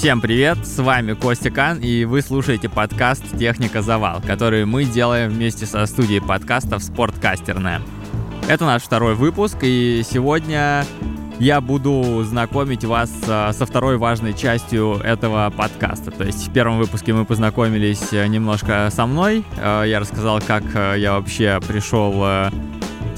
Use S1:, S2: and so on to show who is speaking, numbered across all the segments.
S1: Всем привет, с вами Костя Кан, и вы слушаете подкаст «Техника Завал», который мы делаем вместе со студией подкастов «Спорткастерная». Это наш второй выпуск, и сегодня я буду знакомить вас а, со второй важной частью этого подкаста. То есть в первом выпуске мы познакомились э, немножко со мной. Э, я рассказал, как э, я вообще пришел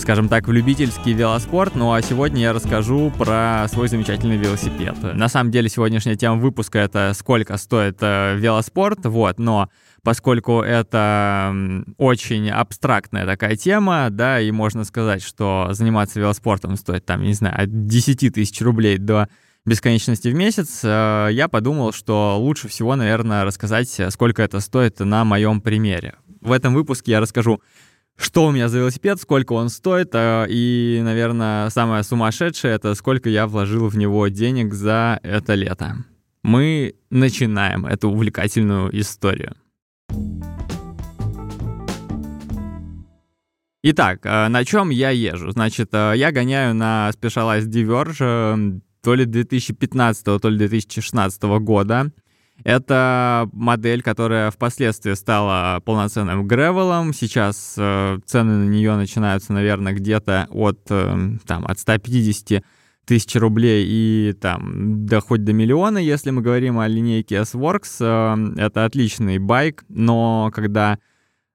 S1: скажем так, в любительский велоспорт. Ну а сегодня я расскажу про свой замечательный велосипед. На самом деле сегодняшняя тема выпуска это сколько стоит э, велоспорт, вот, но поскольку это очень абстрактная такая тема, да, и можно сказать, что заниматься велоспортом стоит там, не знаю, от 10 тысяч рублей до бесконечности в месяц, э, я подумал, что лучше всего, наверное, рассказать, сколько это стоит на моем примере. В этом выпуске я расскажу что у меня за велосипед, сколько он стоит, э, и, наверное, самое сумасшедшее — это сколько я вложил в него денег за это лето. Мы начинаем эту увлекательную историю. Итак, э, на чем я езжу? Значит, э, я гоняю на Specialized Diverge то ли 2015, то ли 2016 года. Это модель, которая впоследствии стала полноценным гревелом. Сейчас э, цены на нее начинаются, наверное, где-то от, э, там, от 150 тысяч рублей и там доходит до миллиона, если мы говорим о линейке S-Works. Э, это отличный байк, но когда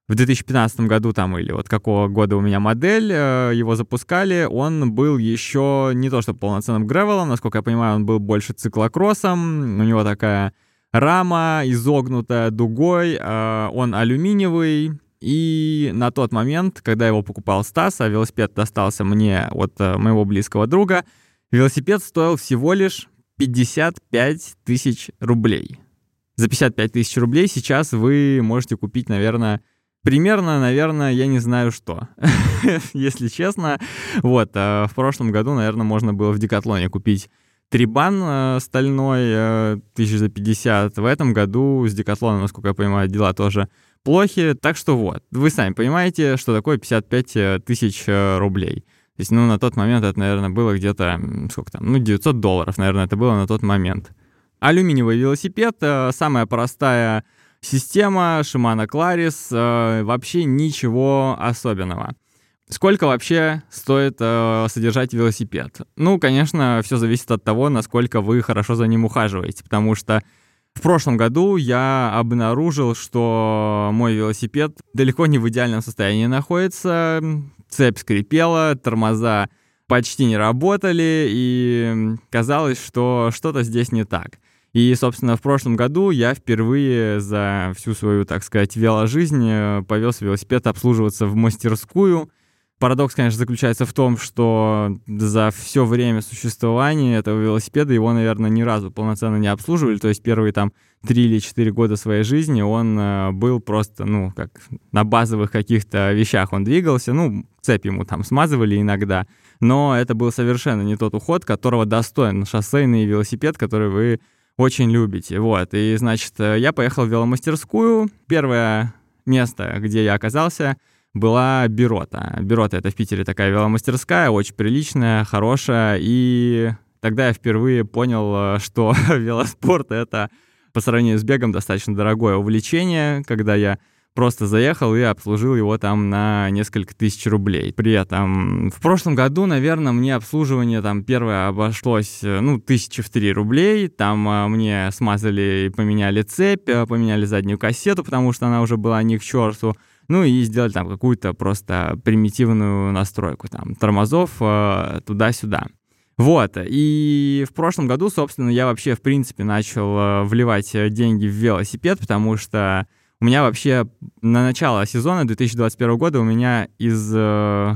S1: в 2015 году там или вот какого года у меня модель, э, его запускали, он был еще не то что полноценным гревелом, насколько я понимаю, он был больше циклокроссом, у него такая Рама изогнутая дугой, э, он алюминиевый, и на тот момент, когда его покупал Стас, а велосипед достался мне от э, моего близкого друга, велосипед стоил всего лишь 55 тысяч рублей. За 55 тысяч рублей сейчас вы можете купить, наверное, примерно, наверное, я не знаю что, если честно. Вот, э, в прошлом году, наверное, можно было в Декатлоне купить Трибан э, стальной э, 1050. В этом году с Декатлоном, насколько я понимаю, дела тоже плохи. Так что вот, вы сами понимаете, что такое 55 э, тысяч рублей. То есть, ну, на тот момент это, наверное, было где-то, сколько там, ну, 900 долларов, наверное, это было на тот момент. Алюминиевый велосипед, самая простая система, Claris, э, вообще ничего особенного. Сколько вообще стоит э, содержать велосипед? Ну, конечно, все зависит от того, насколько вы хорошо за ним ухаживаете, потому что в прошлом году я обнаружил, что мой велосипед далеко не в идеальном состоянии находится, цепь скрипела, тормоза почти не работали, и казалось, что что-то здесь не так. И, собственно, в прошлом году я впервые за всю свою, так сказать, веложизнь э, повез велосипед обслуживаться в мастерскую, Парадокс, конечно, заключается в том, что за все время существования этого велосипеда его, наверное, ни разу полноценно не обслуживали. То есть первые там три или четыре года своей жизни он э, был просто, ну, как на базовых каких-то вещах он двигался. Ну, цепь ему там смазывали иногда. Но это был совершенно не тот уход, которого достоин шоссейный велосипед, который вы очень любите. Вот. И, значит, э, я поехал в веломастерскую. Первое место, где я оказался — была Бирота. Бирота — это в Питере такая веломастерская, очень приличная, хорошая, и тогда я впервые понял, э, что велоспорт — это по сравнению с бегом достаточно дорогое увлечение, когда я просто заехал и обслужил его там на несколько тысяч рублей. При этом в прошлом году, наверное, мне обслуживание там первое обошлось, э, ну, тысячи в три рублей. Там а, мне смазали и поменяли цепь, поменяли заднюю кассету, потому что она уже была не к черту. Ну и сделать там какую-то просто примитивную настройку, там, тормозов э, туда-сюда. Вот, и в прошлом году, собственно, я вообще, в принципе, начал э, вливать деньги в велосипед, потому что у меня вообще на начало сезона 2021 года у меня из э,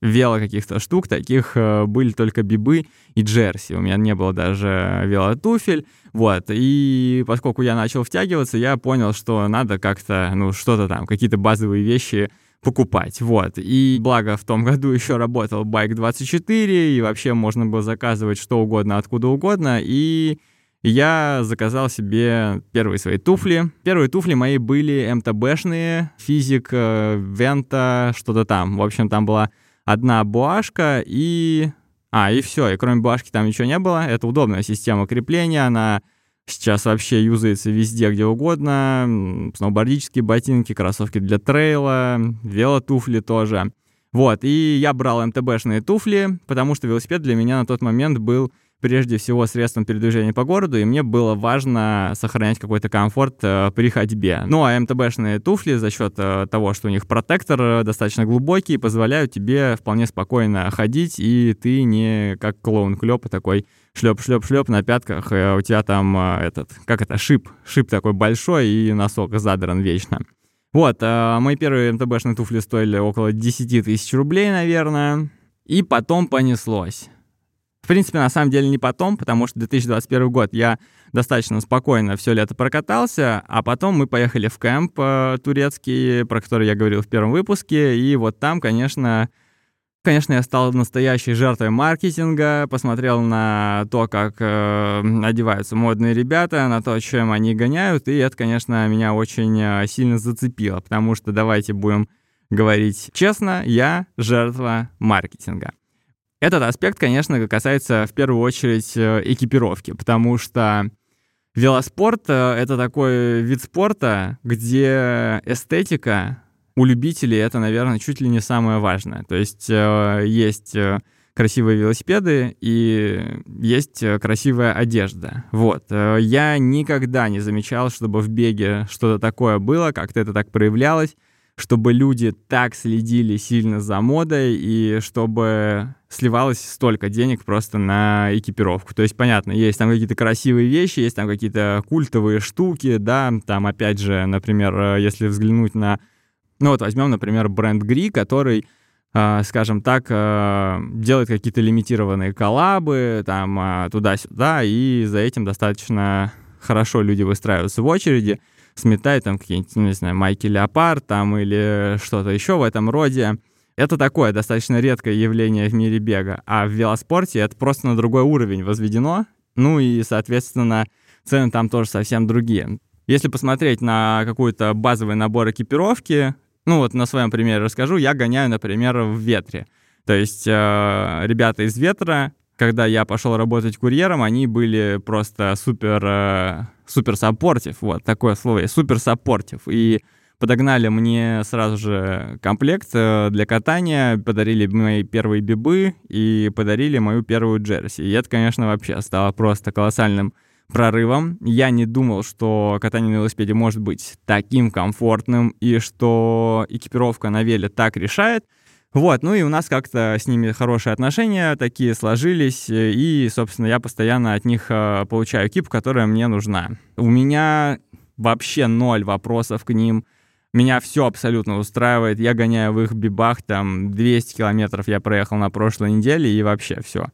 S1: вело каких-то штук, таких э, были только бибы и джерси. У меня не было даже велотуфель. Вот. И поскольку я начал втягиваться, я понял, что надо как-то, ну, что-то там, какие-то базовые вещи покупать, вот. И благо в том году еще работал Bike 24, и вообще можно было заказывать что угодно, откуда угодно, и я заказал себе первые свои туфли. Первые туфли мои были МТБшные, физик, э, Вента, что-то там. В общем, там была одна буашка и... А, и все, и кроме буашки там ничего не было. Это удобная система крепления, она сейчас вообще юзается везде, где угодно. Сноубордические ботинки, кроссовки для трейла, велотуфли тоже. Вот, и я брал МТБшные туфли, потому что велосипед для меня на тот момент был прежде всего средством передвижения по городу, и мне было важно сохранять какой-то комфорт э, при ходьбе. Ну, а МТБшные туфли за счет э, того, что у них протектор э, достаточно глубокий, позволяют тебе вполне спокойно ходить, и ты не как клоун Клёпа такой шлеп-шлеп-шлеп на пятках, у тебя там этот, как это, шип, шип такой большой, и носок задран вечно. Вот, мои первые МТБшные туфли стоили около 10 тысяч рублей, наверное, и потом понеслось. Принципе, на самом деле не потом, потому что 2021 год я достаточно спокойно все лето прокатался, а потом мы поехали в кемп э, турецкий, про который я говорил в первом выпуске, и вот там, конечно, Конечно, я стал настоящей жертвой маркетинга, посмотрел на то, как э, одеваются модные ребята, на то, чем они гоняют, и это, конечно, меня очень э, сильно зацепило, потому что давайте будем говорить честно, я жертва маркетинга. Этот аспект, конечно, касается в первую очередь э, экипировки, потому что велоспорт э, — это такой вид спорта, где эстетика у любителей это, наверное, чуть ли не самое важное. То есть э, есть красивые велосипеды и есть красивая одежда. Вот. Я никогда не замечал, чтобы в беге что-то такое было, как-то это так проявлялось чтобы люди так следили сильно за модой и чтобы сливалось столько денег просто на экипировку. То есть, понятно, есть там какие-то красивые вещи, есть там какие-то культовые штуки, да, там, опять же, например, э, если взглянуть на... Ну вот возьмем, например, бренд Гри, который Uh, скажем так, uh, делает какие-то лимитированные коллабы, там, туда-сюда, и за этим достаточно хорошо люди выстраиваются в очереди сметать там какие-нибудь, ну, не знаю, майки леопард там или что-то еще в этом роде. Это такое достаточно редкое явление в мире бега. А в велоспорте это просто на другой уровень возведено. Ну и, соответственно, цены там тоже совсем другие. Если посмотреть на какой-то базовый набор экипировки, ну вот на своем примере расскажу, я гоняю, например, в ветре. То есть э, ребята из ветра, когда я пошел работать курьером, они были просто супер э, супер supportive, вот такое слово супер supportive. И подогнали мне сразу же комплект э, для катания, подарили мои первые бибы и подарили мою первую джерси. И это, конечно, вообще стало просто колоссальным прорывом. Я не думал, что катание на велосипеде может быть таким комфортным и что экипировка на веле так решает — вот, ну и у нас как-то с ними хорошие отношения такие сложились, э, и, собственно, я постоянно от них э, получаю кип, которая мне нужна. У меня вообще ноль вопросов к ним. Меня все абсолютно устраивает. Я гоняю в их бибах, там 200 километров я проехал на прошлой неделе, и вообще все.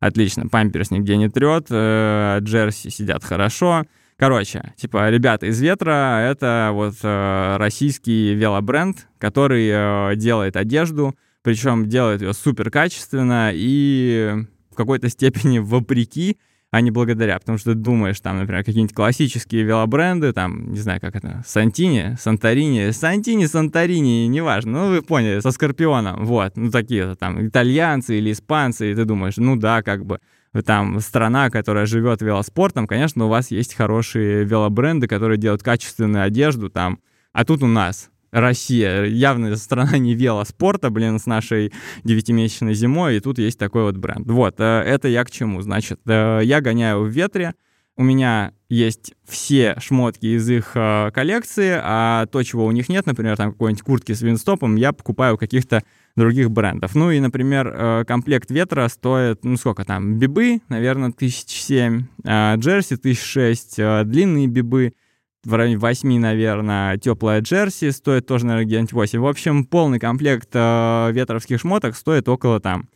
S1: Отлично, памперс нигде не трет, э, джерси сидят хорошо. Короче, типа, ребята из Ветра — это вот э, российский велобренд, который э, делает одежду, причем делает ее супер качественно и в какой-то степени вопреки, а не благодаря. Потому что ты думаешь, там, например, какие-нибудь классические велобренды, там, не знаю, как это, Сантини, Санторини, Сантини, Санторини, неважно, ну, вы поняли, со Скорпионом, вот, ну, такие там, итальянцы или испанцы, и ты думаешь, ну, да, как бы, там страна, которая живет велоспортом, конечно, у вас есть хорошие велобренды, которые делают качественную одежду там, а тут у нас Россия, явно страна не велоспорта, блин, с нашей девятимесячной зимой, и тут есть такой вот бренд. Вот, э, это я к чему? Значит, э, я гоняю в ветре, у меня есть все шмотки из их э, коллекции, а то, чего у них нет, например, там какой-нибудь куртки с винстопом, я покупаю каких-то других брендов. Ну и, например, э, комплект ветра стоит, ну сколько там, бибы, наверное, тысяч семь, а джерси тысяч шесть, э, длинные бибы в районе 8, наверное, теплая джерси стоит тоже, наверное, где-нибудь 8. В общем, полный комплект э, ветровских шмоток стоит около там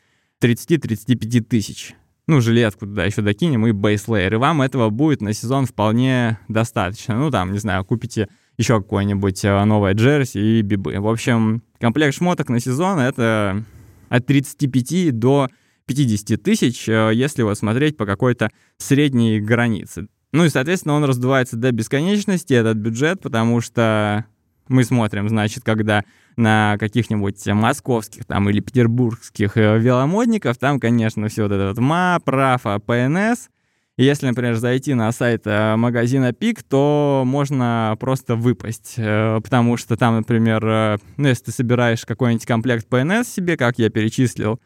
S1: 30-35 тысяч. Ну, жилетку туда еще докинем и бейслейер. И вам этого будет на сезон вполне достаточно. Ну, там, не знаю, купите еще какое-нибудь новое джерси и бибы. В общем, Комплект шмоток на сезон — это от 35 до 50 тысяч, э, если вот смотреть по какой-то средней границе. Ну и, соответственно, он раздувается до бесконечности, этот бюджет, потому что мы смотрим, значит, когда на каких-нибудь московских там или петербургских э, веломодников, там, конечно, все вот это вот МА, ПРАФа, ПНС, если, например, зайти на сайт э, магазина Пик, то можно просто выпасть, э, потому что там, например, э, ну, если ты собираешь какой-нибудь комплект PNS себе, как я перечислил,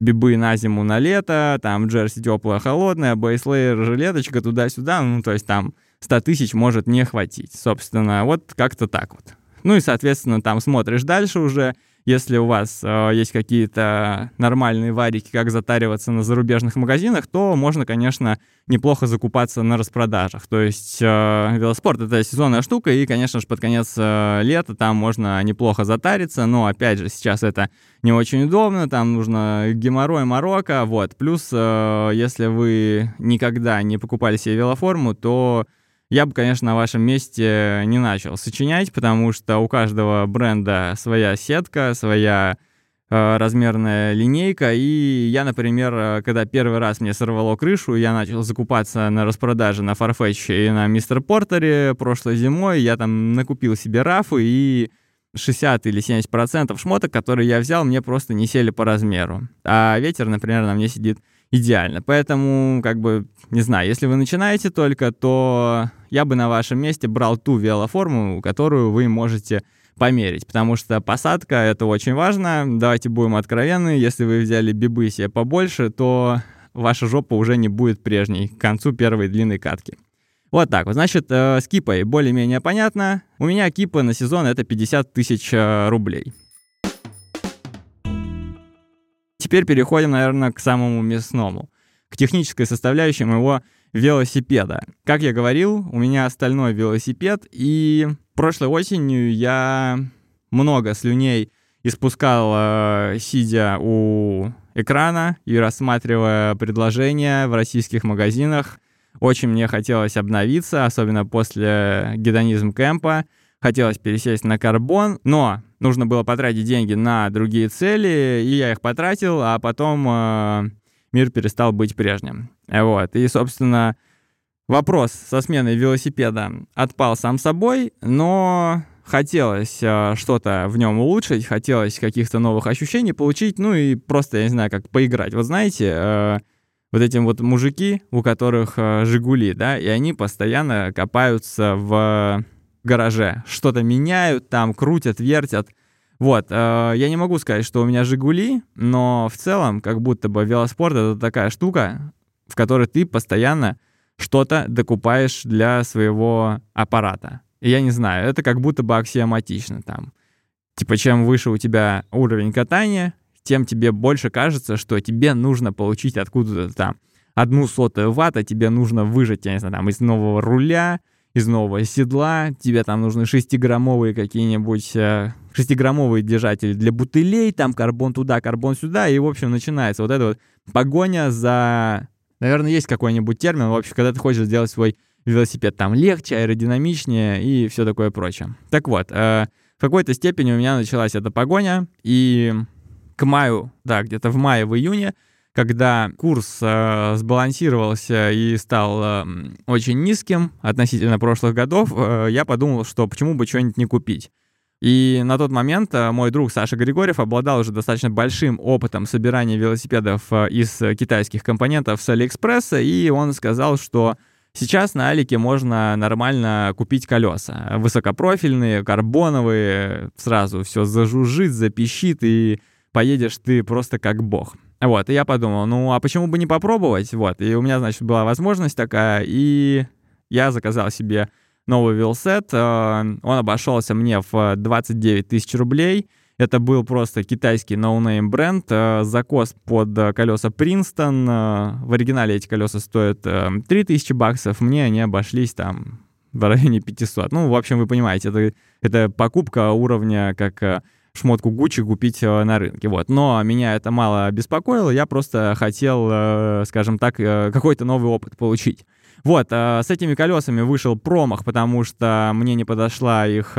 S1: бибы на зиму, на лето, там джерси теплая, холодная, бейслейер, жилеточка, туда-сюда, ну, то есть там 100 тысяч может не хватить, собственно, вот как-то так вот. Ну и, соответственно, там смотришь дальше уже, если у вас э, есть какие-то нормальные варики, как затариваться на зарубежных магазинах, то можно, конечно, неплохо закупаться на распродажах. То есть э, велоспорт — это сезонная штука, и, конечно же, под конец э, лета там можно неплохо затариться, но, опять же, сейчас это не очень удобно, там нужно геморрой, морока, вот. Плюс, э, если вы никогда не покупали себе велоформу, то я бы, конечно, на вашем месте не начал сочинять, потому что у каждого бренда своя сетка, своя э, размерная линейка. И я, например, э, когда первый раз мне сорвало крышу, я начал закупаться на распродаже на Farfetch и на Мистер Портере прошлой зимой. Я там накупил себе рафы и 60 или 70 процентов шмоток, которые я взял, мне просто не сели по размеру. А ветер, например, на мне сидит идеально. Поэтому, как бы, не знаю, если вы начинаете только, то я бы на вашем месте брал ту велоформу, которую вы можете померить, потому что посадка — это очень важно. Давайте будем откровенны, если вы взяли бибы себе побольше, то ваша жопа уже не будет прежней к концу первой длинной катки. Вот так вот. Значит, э, с кипой более-менее понятно. У меня кипа на сезон — это 50 тысяч э, рублей. Теперь переходим, наверное, к самому мясному, к технической составляющей моего велосипеда. Как я говорил, у меня остальной велосипед, и прошлой осенью я много слюней испускал, э, сидя у экрана и рассматривая предложения в российских магазинах. Очень мне хотелось обновиться, особенно после гедонизм кемпа. Хотелось пересесть на карбон, но нужно было потратить деньги на другие цели, и я их потратил, а потом э, мир перестал быть прежним. Вот. И, собственно, вопрос со сменой велосипеда отпал сам собой, но хотелось э, что-то в нем улучшить, хотелось каких-то новых ощущений получить, ну и просто, я не знаю, как поиграть. Вот знаете, э, вот эти вот мужики, у которых э, «Жигули», да, и они постоянно копаются в гараже. Что-то меняют там, крутят, вертят. Вот, э, я не могу сказать, что у меня «Жигули», но в целом, как будто бы велоспорт — это такая штука, в которой ты постоянно что-то докупаешь для своего аппарата. Я не знаю, это как будто бы аксиоматично там. Типа, чем выше у тебя уровень катания, тем тебе больше кажется, что тебе нужно получить откуда-то там одну сотую ватта, тебе нужно выжать, я не знаю, там, из нового руля, из нового седла, тебе там нужны шестиграммовые какие-нибудь э, шестиграммовые держатели для бутылей, там карбон туда, карбон сюда, и, в общем, начинается вот эта вот погоня за... Наверное, есть какой-нибудь термин, в общем, когда ты хочешь сделать свой велосипед там легче, аэродинамичнее и все такое прочее. Так вот, э, в какой-то степени у меня началась эта погоня, и к маю, да, где-то в мае, в июне когда курс э, сбалансировался и стал э, очень низким относительно прошлых годов, э, я подумал, что почему бы что-нибудь не купить. И на тот момент э, мой друг Саша Григорьев обладал уже достаточно большим опытом собирания велосипедов э, из китайских компонентов с Алиэкспресса, и он сказал, что сейчас на Алике можно нормально купить колеса. Высокопрофильные, карбоновые, сразу все зажужжит, запищит, и поедешь ты просто как бог. Вот, и я подумал, ну, а почему бы не попробовать? Вот, и у меня, значит, была возможность такая, и я заказал себе новый велосет. Э, он обошелся мне в 29 тысяч рублей. Это был просто китайский no-name бренд, э, закос под колеса Princeton. Э, в оригинале эти колеса стоят 3000 баксов, мне они обошлись там в районе 500. Ну, в общем, вы понимаете, это, это покупка уровня как шмотку Гуччи купить э, на рынке. Вот. Но меня это мало беспокоило, я просто хотел, э, скажем так, э, какой-то новый опыт получить. Вот, с этими колесами вышел промах, потому что мне не подошла их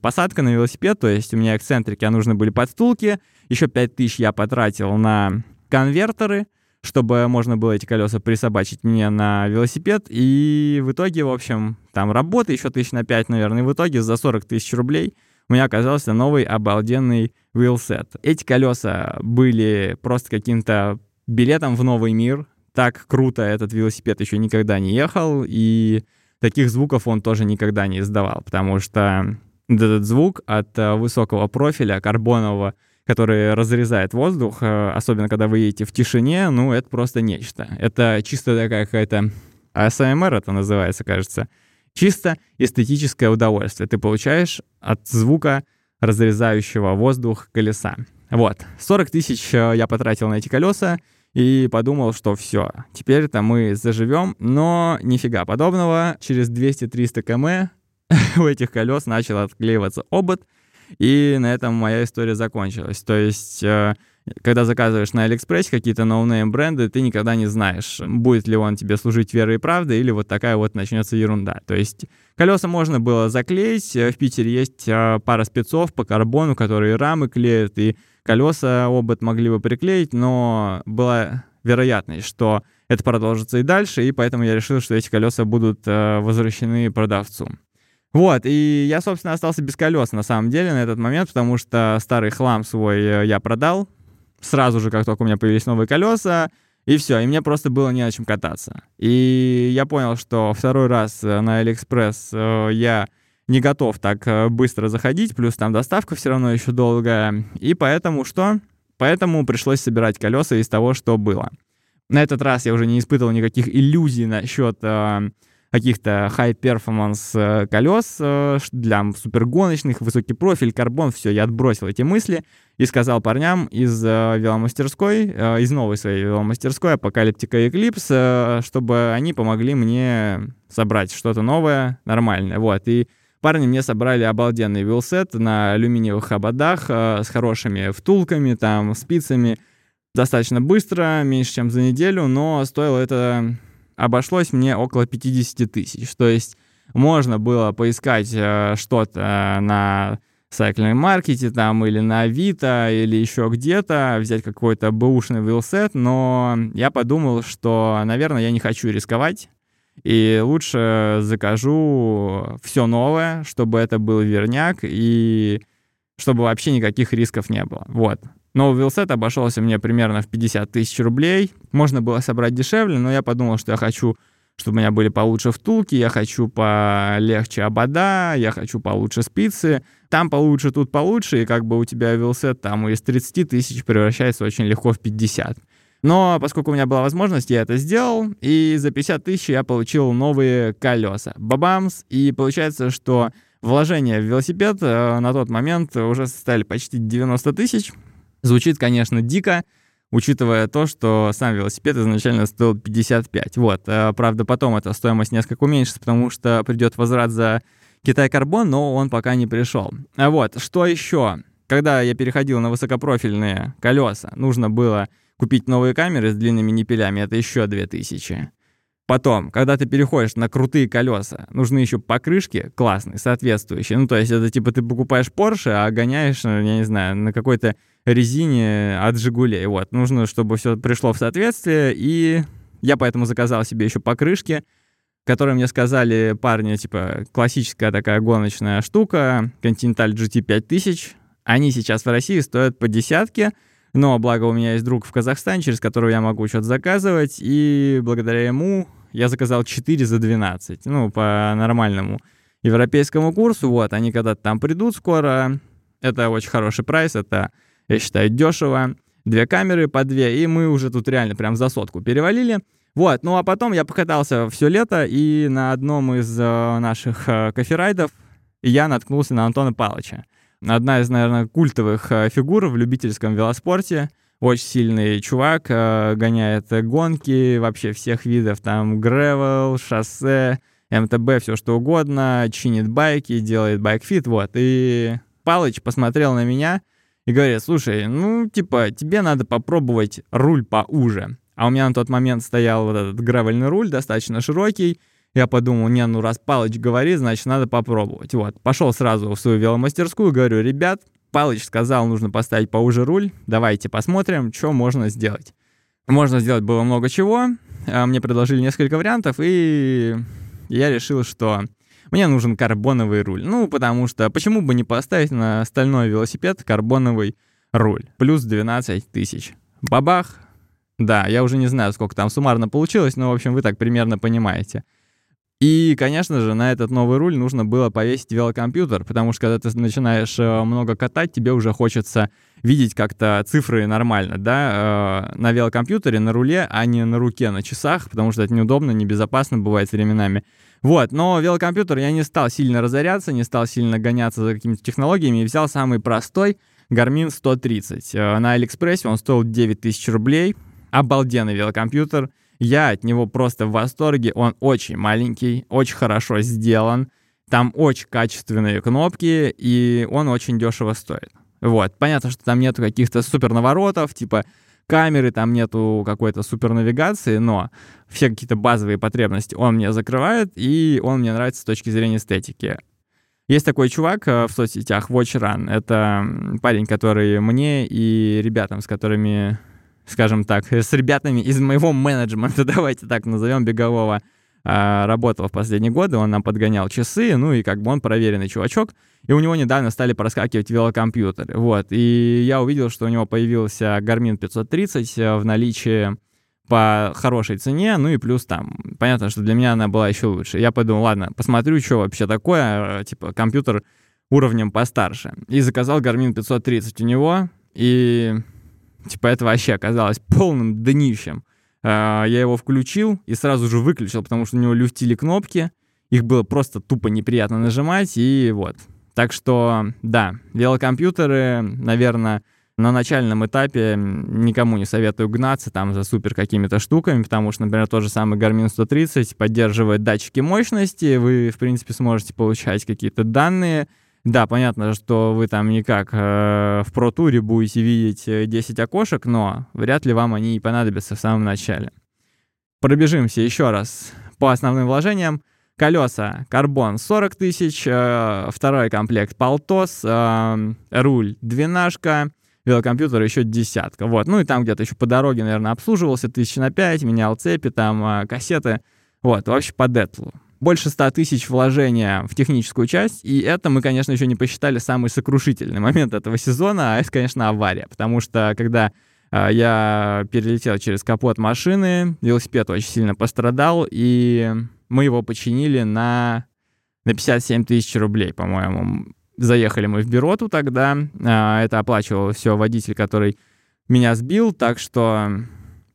S1: посадка на велосипед, то есть у меня эксцентрики, а нужны были подстулки. Еще 5000 я потратил на конвертеры, чтобы можно было эти колеса присобачить мне на велосипед. И в итоге, в общем, там работа еще тысяч на 5, наверное. И в итоге за 40 тысяч рублей у меня оказался новый обалденный wheelset. Эти колеса были просто каким-то билетом в новый мир, так круто этот велосипед еще никогда не ехал, и таких звуков он тоже никогда не издавал, потому что этот звук от э, высокого профиля карбонового, который разрезает воздух, э, особенно когда вы едете в тишине, ну, это просто нечто. Это чисто такая какая-то АСМР это называется, кажется. Чисто эстетическое удовольствие ты получаешь от звука разрезающего воздух колеса. Вот, 40 тысяч э, я потратил на эти колеса и подумал, что все, теперь-то мы заживем, но нифига подобного. Через 200-300 км у этих колес начал отклеиваться обод, и на этом моя история закончилась. То есть, э, когда заказываешь на Алиэкспрессе какие-то no-name бренды, ты никогда не знаешь, будет ли он тебе служить верой и правдой, или вот такая вот начнется ерунда. То есть колеса можно было заклеить. Э, в Питере есть э, пара спецов по карбону, которые рамы клеят, и колеса обод могли бы приклеить, но была вероятность, что это продолжится и дальше, и поэтому я решил, что эти колеса будут возвращены продавцу. Вот, и я, собственно, остался без колес на самом деле на этот момент, потому что старый хлам свой э, я продал сразу же, как только у меня появились новые колеса, и все, и мне просто было не на чем кататься. И я понял, что второй раз э, на Алиэкспресс э, я не готов так быстро заходить, плюс там доставка все равно еще долгая. И поэтому что? Поэтому пришлось собирать колеса из того, что было. На этот раз я уже не испытывал никаких иллюзий насчет каких-то high-performance э, колес э, для супергоночных, высокий профиль, карбон, все, я отбросил эти мысли и сказал парням из э, веломастерской, из новой своей веломастерской Apocalyptica Eclipse, чтобы они помогли мне собрать что-то новое, нормальное, вот, и Парни мне собрали обалденный вилсет на алюминиевых ободах с хорошими втулками, там, спицами. Достаточно быстро, меньше, чем за неделю, но стоило это обошлось мне около 50 тысяч. То есть можно было поискать э, что-то на сайклинг маркете там или на Авито или еще где-то, взять какой-то бэушный вилсет, но я подумал, что, наверное, я не хочу рисковать, и лучше закажу все новое, чтобы это был верняк и чтобы вообще никаких рисков не было. Вот. Новый велосипед обошелся мне примерно в 50 тысяч рублей. Можно было собрать дешевле, но я подумал, что я хочу, чтобы у меня были получше втулки, я хочу полегче обода, я хочу получше спицы. Там получше, тут получше, и как бы у тебя велосипед там из 30 тысяч превращается очень легко в 50. Но поскольку у меня была возможность, я это сделал, и за 50 тысяч я получил новые колеса. Бабамс, и получается, что вложения в велосипед э, на тот момент уже составили почти 90 тысяч. Звучит, конечно, дико, учитывая то, что сам велосипед изначально стоил 55. Вот. Э, правда, потом эта стоимость несколько уменьшится, потому что придет возврат за Китай Карбон, но он пока не пришел. А вот, что еще? Когда я переходил на высокопрофильные колеса, нужно было купить новые камеры с длинными ниппелями, это еще 2000. Потом, когда ты переходишь на крутые колеса, нужны еще покрышки классные, соответствующие. Ну, то есть это типа ты покупаешь Porsche, а гоняешь, я не знаю, на какой-то резине от Жигулей. Вот, нужно, чтобы все пришло в соответствие, и я поэтому заказал себе еще покрышки, которые мне сказали парни, типа, классическая такая гоночная штука, Continental GT 5000. Они сейчас в России стоят по десятке, но благо у меня есть друг в Казахстане, через которого я могу что-то заказывать, и благодаря ему я заказал 4 за 12, ну, по нормальному европейскому курсу. Вот, они когда-то там придут скоро. Это очень хороший прайс, это, я считаю, дешево. Две камеры по две, и мы уже тут реально прям за сотку перевалили. Вот, ну а потом я покатался все лето, и на одном из э, наших э, коферайдов я наткнулся на Антона Палыча. Одна из, наверное, культовых э, фигур в любительском велоспорте — очень сильный чувак, э, гоняет гонки вообще всех видов, там гревел, шоссе, МТБ, все что угодно, чинит байки, делает байкфит, вот. И Палыч посмотрел на меня и говорит, слушай, ну, типа, тебе надо попробовать руль поуже. А у меня на тот момент стоял вот этот гравельный руль, достаточно широкий. Я подумал, не, ну раз Палыч говорит, значит, надо попробовать. Вот, пошел сразу в свою веломастерскую, говорю, ребят, Палыч сказал, нужно поставить поуже руль. Давайте посмотрим, что можно сделать. Можно сделать было много чего. А, мне предложили несколько вариантов, и я решил, что мне нужен карбоновый руль. Ну, потому что почему бы не поставить на стальной велосипед карбоновый руль? Плюс 12 тысяч. Бабах, Да, я уже не знаю, сколько там суммарно получилось, но, в общем, вы так примерно понимаете. И, конечно же, на этот новый руль нужно было повесить велокомпьютер, потому что когда ты начинаешь э, много катать, тебе уже хочется видеть как-то цифры нормально, да, э, на велокомпьютере, на руле, а не на руке, на часах, потому что это неудобно, небезопасно бывает временами. Вот, но велокомпьютер я не стал сильно разоряться, не стал сильно гоняться за какими-то технологиями и взял самый простой Garmin 130. Э, на Алиэкспрессе он стоил 9000 рублей, обалденный велокомпьютер — я от него просто в восторге. Он очень маленький, очень хорошо сделан. Там очень качественные кнопки, и он очень дешево стоит. Вот. Понятно, что там нету каких-то супер наворотов, типа камеры, там нету какой-то супер навигации, но все какие-то базовые потребности он мне закрывает, и он мне нравится с точки зрения эстетики. Есть такой чувак э, в соцсетях, Watch Run. Это парень, который мне и ребятам, с которыми скажем так, с ребятами из моего менеджмента, давайте так назовем, бегового, работал в последние годы, он нам подгонял часы, ну и как бы он проверенный чувачок, и у него недавно стали проскакивать велокомпьютеры, вот, и я увидел, что у него появился Garmin 530 э, в наличии по хорошей цене, ну и плюс там, понятно, что для меня она была еще лучше. Я подумал, ладно, посмотрю, что вообще такое, э, типа компьютер уровнем постарше. И заказал Garmin 530 у него, и Типа это вообще оказалось полным днищем. А, я его включил и сразу же выключил, потому что у него люфтили кнопки, их было просто тупо неприятно нажимать, и вот. Так что, да, велокомпьютеры, наверное, на начальном этапе никому не советую гнаться там за супер какими-то штуками, потому что, например, тот же самый Garmin 130 поддерживает датчики мощности, вы, в принципе, сможете получать какие-то данные, да, понятно, что вы там никак э, в Pro-туре будете видеть 10 э, окошек, но вряд ли вам они и понадобятся в самом начале. Пробежимся еще раз по основным вложениям. Колеса карбон 40 тысяч, э, второй комплект полтос, э, руль двенашка, велокомпьютер еще десятка. Вот. Ну и там где-то еще по дороге, наверное, обслуживался тысяч на 5, менял цепи, там э, кассеты. Вот, вообще по детлу больше 100 тысяч вложения в техническую часть, и это мы, конечно, еще не посчитали самый сокрушительный момент этого сезона, а это, конечно, авария, потому что когда э, я перелетел через капот машины, велосипед очень сильно пострадал, и мы его починили на, на 57 тысяч рублей, по-моему. Заехали мы в Бюроту тогда, э, это оплачивал все водитель, который меня сбил, так что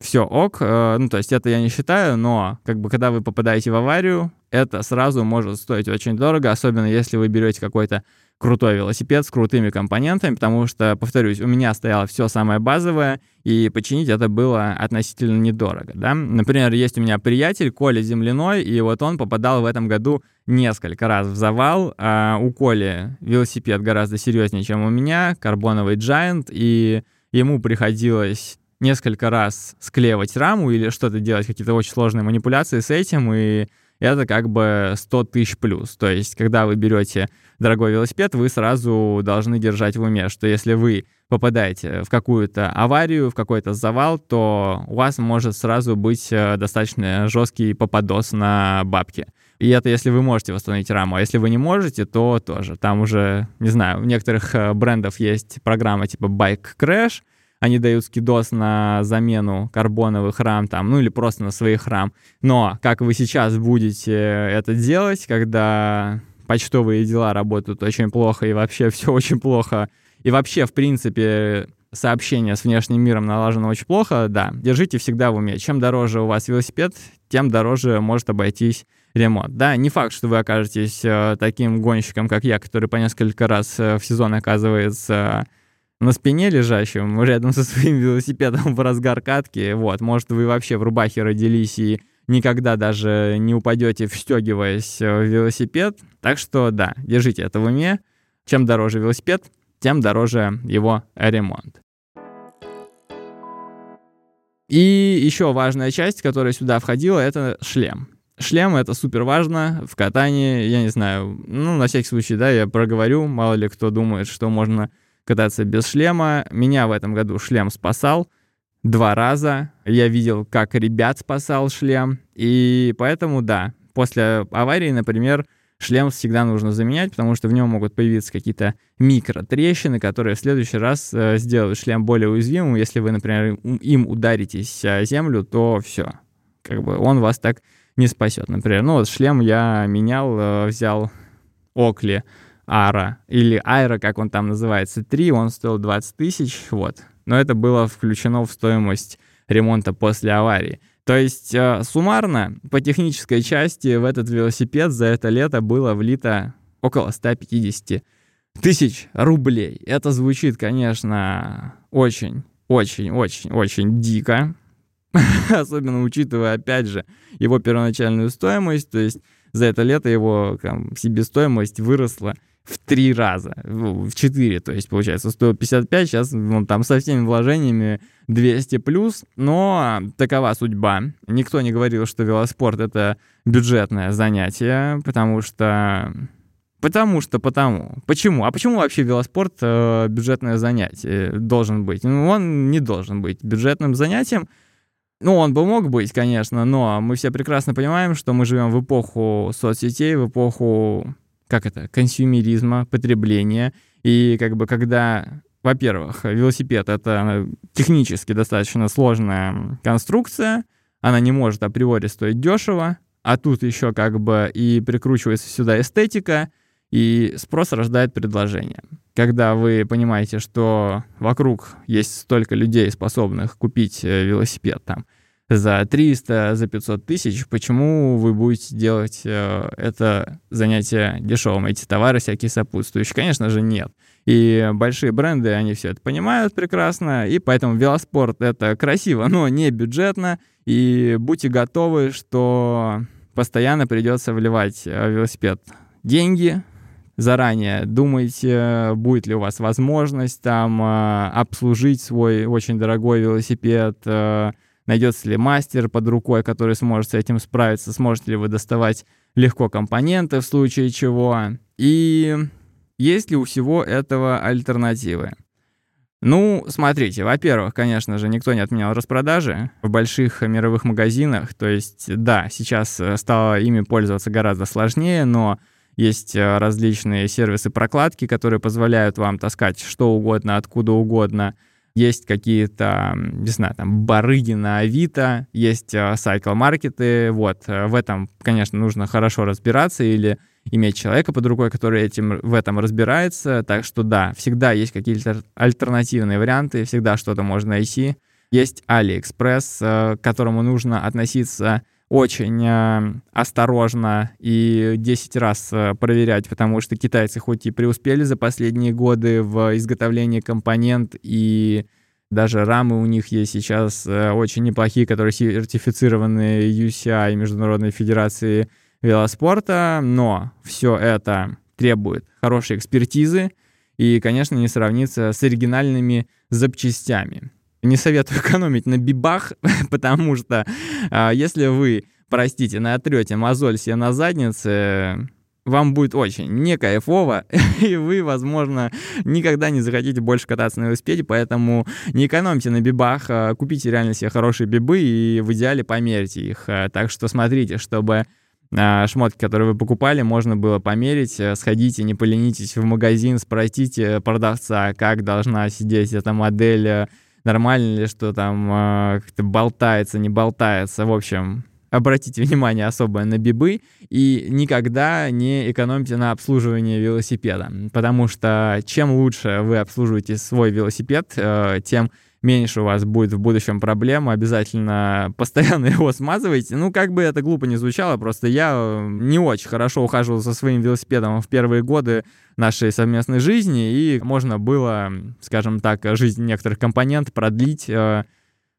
S1: все ок, э, ну, то есть это я не считаю, но как бы когда вы попадаете в аварию, это сразу может стоить очень дорого, особенно если вы берете какой-то крутой велосипед с крутыми компонентами, потому что, повторюсь, у меня стояло все самое базовое, и починить это было относительно недорого, да. Например, есть у меня приятель Коля Земляной, и вот он попадал в этом году несколько раз в завал. А у Коли велосипед гораздо серьезнее, чем у меня, карбоновый Giant, и ему приходилось несколько раз склеивать раму или что-то делать, какие-то очень сложные манипуляции с этим, и это как бы 100 тысяч плюс. То есть, когда вы берете дорогой велосипед, вы сразу должны держать в уме, что если вы попадаете в какую-то аварию, в какой-то завал, то у вас может сразу быть э, достаточно жесткий попадос на бабки. И это если вы можете восстановить раму, а если вы не можете, то тоже. Там уже, не знаю, у некоторых э, брендов есть программа типа Bike Crash, они дают скидос на замену карбоновых рам там, ну или просто на своих рам. Но как вы сейчас будете это делать, когда почтовые дела работают очень плохо и вообще все очень плохо, и вообще, в принципе, сообщение с внешним миром налажено очень плохо, да, держите всегда в уме. Чем дороже у вас велосипед, тем дороже может обойтись ремонт. Да, не факт, что вы окажетесь э, таким гонщиком, как я, который по несколько раз э, в сезон оказывается на спине лежащим, рядом со своим велосипедом в разгар катки. Вот, может, вы вообще в рубахе родились и никогда даже не упадете, встегиваясь в велосипед. Так что, да, держите это в уме. Чем дороже велосипед, тем дороже его ремонт. И еще важная часть, которая сюда входила, это шлем. Шлем — это супер важно в катании, я не знаю, ну, на всякий случай, да, я проговорю, мало ли кто думает, что можно кататься без шлема. Меня в этом году шлем спасал два раза. Я видел, как ребят спасал шлем. И поэтому, да, после аварии, например, шлем всегда нужно заменять, потому что в нем могут появиться какие-то микротрещины, которые в следующий раз э, сделают шлем более уязвимым. Если вы, например, им ударитесь о землю, то все, как бы он вас так не спасет. Например, ну вот шлем я менял, э, взял Окли Ара, или Айра, как он там называется, 3, он стоил 20 тысяч, вот. Но это было включено в стоимость ремонта после аварии. То есть э, суммарно по технической части в этот велосипед за это лето было влито около 150 тысяч рублей. Это звучит, конечно, очень, очень, очень, очень дико. Особенно учитывая, опять же, его первоначальную стоимость. То есть за это лето его там, себестоимость выросла в три раза, в четыре, то есть, получается, стоил 55, сейчас ну, там со всеми вложениями 200 плюс, но такова судьба. Никто не говорил, что велоспорт — это бюджетное занятие, потому что... Потому что потому. Почему? А почему вообще велоспорт э, бюджетное занятие должен быть? Ну, он не должен быть бюджетным занятием. Ну, он бы мог быть, конечно, но мы все прекрасно понимаем, что мы живем в эпоху соцсетей, в эпоху как это, консюмеризма, потребления. И как бы когда, во-первых, велосипед — это технически достаточно сложная конструкция, она не может априори стоить дешево, а тут еще как бы и прикручивается сюда эстетика, и спрос рождает предложение. Когда вы понимаете, что вокруг есть столько людей, способных купить э, велосипед там, за 300, за 500 тысяч, почему вы будете делать э, это занятие дешевым, эти товары всякие сопутствующие? Конечно же, нет. И большие бренды, они все это понимают прекрасно, и поэтому велоспорт — это красиво, но не бюджетно, и будьте готовы, что постоянно придется вливать в велосипед деньги, заранее думайте, будет ли у вас возможность там э, обслужить свой очень дорогой велосипед, э, найдется ли мастер под рукой, который сможет с этим справиться, сможете ли вы доставать легко компоненты в случае чего, и есть ли у всего этого альтернативы. Ну, смотрите, во-первых, конечно же, никто не отменял распродажи в больших мировых магазинах. То есть, да, сейчас э, стало ими пользоваться гораздо сложнее, но есть э, различные сервисы прокладки, которые позволяют вам таскать что угодно, откуда угодно – есть какие-то, не знаю, там, барыги на Авито, есть сайкл-маркеты, э, вот, э, в этом, конечно, нужно хорошо разбираться или иметь человека под рукой, который этим, в этом разбирается, так что да, всегда есть какие-то альтернативные варианты, всегда что-то можно найти. Есть AliExpress, э, к которому нужно относиться очень э, осторожно и 10 раз э, проверять, потому что китайцы хоть и преуспели за последние годы в изготовлении компонент и даже рамы у них есть сейчас э, очень неплохие, которые сертифицированы UCI, Международной Федерации велоспорта, но все это требует хорошей экспертизы и, конечно, не сравнится с оригинальными запчастями. Не советую экономить на бибах, потому что э, если вы, простите, натрете мозоль себе на заднице, вам будет очень не кайфово, и вы, возможно, никогда не захотите больше кататься на велосипеде, поэтому не экономьте на бибах, а купите реально себе хорошие бибы и в идеале померьте их. А, так что смотрите, чтобы шмотки, которые вы покупали, можно было померить. Сходите, не поленитесь в магазин, спросите продавца, как должна сидеть эта модель нормально ли, что там э, как-то болтается, не болтается. В общем, обратите внимание особое на бибы и никогда не экономьте на обслуживании велосипеда, потому что чем лучше вы обслуживаете свой велосипед, э, тем меньше у вас будет в будущем проблем, обязательно постоянно его смазывайте. Ну, как бы это глупо не звучало, просто я э, не очень хорошо ухаживал за своим велосипедом в первые годы нашей совместной жизни, и можно было, скажем так, жизнь некоторых компонентов продлить. Э,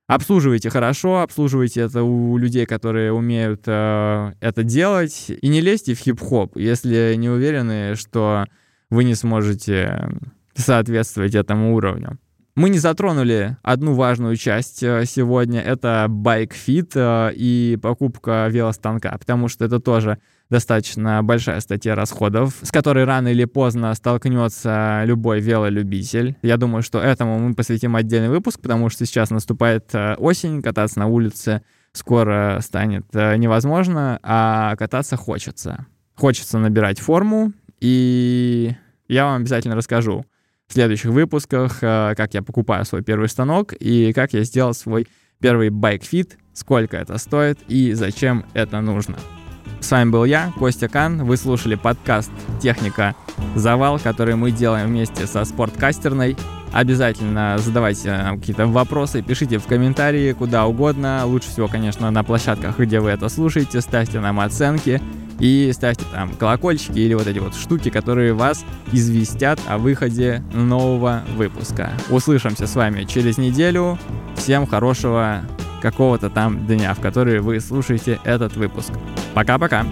S1: обслуживайте хорошо, обслуживайте это у людей, которые умеют э, это делать, и не лезьте в хип-хоп, если не уверены, что вы не сможете соответствовать этому уровню. Мы не затронули одну важную часть э, сегодня, это bike fit э, и покупка велостанка, потому что это тоже достаточно большая статья расходов, с которой рано или поздно столкнется любой велолюбитель. Я думаю, что этому мы посвятим отдельный выпуск, потому что сейчас наступает э, осень, кататься на улице скоро станет невозможно, а кататься хочется. хочется набирать форму, и я вам обязательно расскажу в следующих выпусках, э, как я покупаю свой первый станок и как я сделал свой первый байкфит, сколько это стоит и зачем это нужно. С вами был я, Костя Кан. Вы слушали подкаст «Техника Завал», который мы делаем вместе со спорткастерной. Обязательно задавайте нам какие-то вопросы, пишите в комментарии куда угодно. Лучше всего, конечно, на площадках, где вы это слушаете. Ставьте нам оценки и ставьте там колокольчики или вот эти вот штуки, которые вас известят о выходе нового выпуска. Услышимся с вами через неделю. Всем хорошего какого-то там дня, в который вы слушаете этот выпуск. Пока-пока!